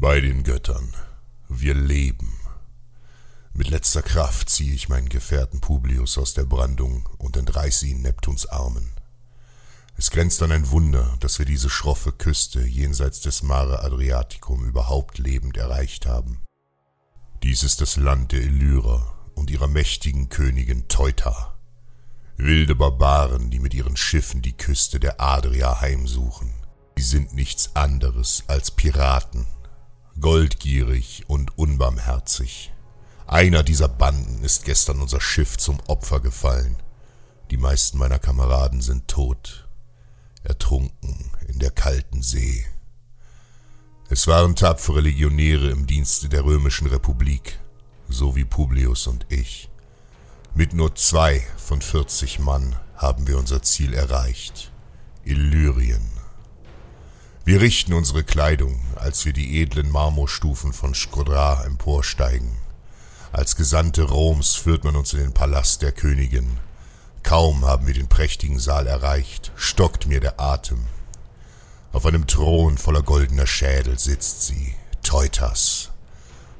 Bei den Göttern. Wir leben. Mit letzter Kraft ziehe ich meinen Gefährten Publius aus der Brandung und entreiße ihn Neptuns Armen. Es grenzt an ein Wunder, dass wir diese schroffe Küste jenseits des Mare Adriaticum überhaupt lebend erreicht haben. Dies ist das Land der Illyrer und ihrer mächtigen Königin Teuta. Wilde Barbaren, die mit ihren Schiffen die Küste der Adria heimsuchen. Sie sind nichts anderes als Piraten goldgierig und unbarmherzig. Einer dieser Banden ist gestern unser Schiff zum Opfer gefallen. Die meisten meiner Kameraden sind tot, ertrunken in der kalten See. Es waren tapfere Legionäre im Dienste der römischen Republik, so wie Publius und ich. Mit nur zwei von vierzig Mann haben wir unser Ziel erreicht, Illyrien. Wir richten unsere Kleidung, als wir die edlen Marmorstufen von Skodra emporsteigen. Als Gesandte Roms führt man uns in den Palast der Königin. Kaum haben wir den prächtigen Saal erreicht, stockt mir der Atem. Auf einem Thron voller goldener Schädel sitzt sie, Teutas.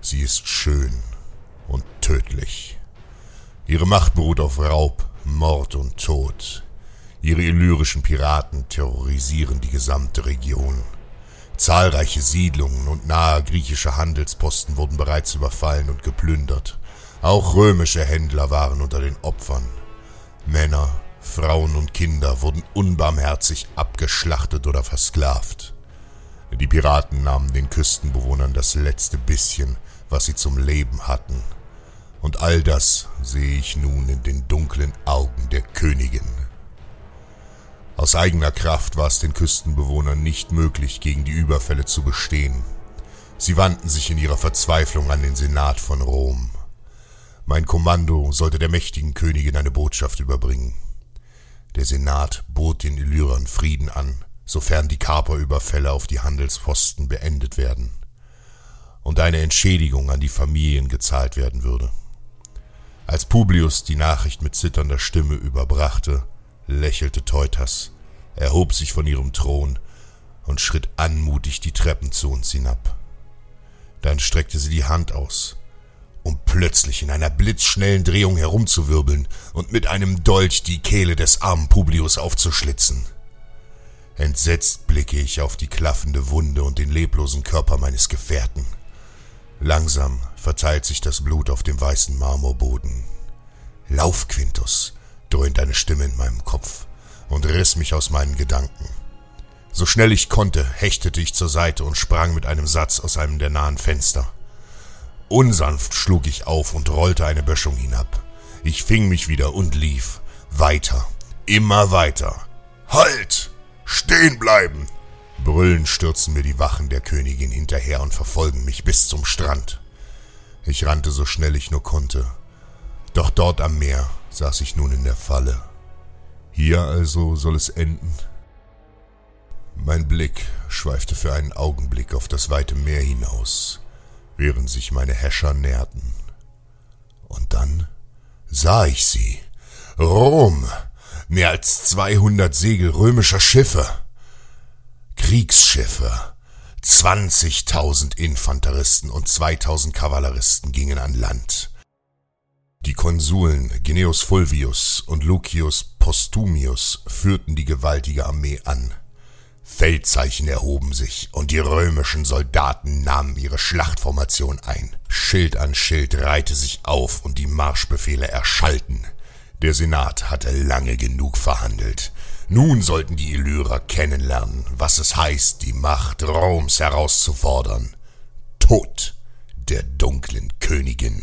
Sie ist schön und tödlich. Ihre Macht beruht auf Raub, Mord und Tod. Ihre illyrischen Piraten terrorisieren die gesamte Region. Zahlreiche Siedlungen und nahe griechische Handelsposten wurden bereits überfallen und geplündert. Auch römische Händler waren unter den Opfern. Männer, Frauen und Kinder wurden unbarmherzig abgeschlachtet oder versklavt. Die Piraten nahmen den Küstenbewohnern das letzte bisschen, was sie zum Leben hatten. Und all das sehe ich nun in den dunklen Augen der Königin. Aus eigener Kraft war es den Küstenbewohnern nicht möglich, gegen die Überfälle zu bestehen. Sie wandten sich in ihrer Verzweiflung an den Senat von Rom. Mein Kommando sollte der mächtigen Königin eine Botschaft überbringen. Der Senat bot den Illyrern Frieden an, sofern die Kaperüberfälle auf die Handelsposten beendet werden und eine Entschädigung an die Familien gezahlt werden würde. Als Publius die Nachricht mit zitternder Stimme überbrachte, lächelte Teutas, erhob sich von ihrem Thron und schritt anmutig die Treppen zu uns hinab. Dann streckte sie die Hand aus, um plötzlich in einer blitzschnellen Drehung herumzuwirbeln und mit einem Dolch die Kehle des armen Publius aufzuschlitzen. Entsetzt blicke ich auf die klaffende Wunde und den leblosen Körper meines Gefährten. Langsam verteilt sich das Blut auf dem weißen Marmorboden. Lauf, Quintus, dröhnt eine Stimme in meinem Kopf und riss mich aus meinen Gedanken. So schnell ich konnte, hechtete ich zur Seite und sprang mit einem Satz aus einem der nahen Fenster. Unsanft schlug ich auf und rollte eine Böschung hinab. Ich fing mich wieder und lief. Weiter. Immer weiter. Halt! Stehen bleiben! Brüllend stürzen mir die Wachen der Königin hinterher und verfolgen mich bis zum Strand. Ich rannte so schnell ich nur konnte. Doch dort am Meer saß ich nun in der Falle. Hier also soll es enden. Mein Blick schweifte für einen Augenblick auf das weite Meer hinaus, während sich meine Häscher näherten. Und dann sah ich sie. Rom. Mehr als 200 Segel römischer Schiffe. Kriegsschiffe. 20.000 Infanteristen und 2.000 Kavalleristen gingen an Land. Die Konsuln Gnaeus Fulvius und Lucius Postumius führten die gewaltige Armee an. Feldzeichen erhoben sich und die römischen Soldaten nahmen ihre Schlachtformation ein. Schild an Schild reihte sich auf und die Marschbefehle erschallten. Der Senat hatte lange genug verhandelt. Nun sollten die Illyrer kennenlernen, was es heißt, die Macht Roms herauszufordern. Tod der dunklen Königin.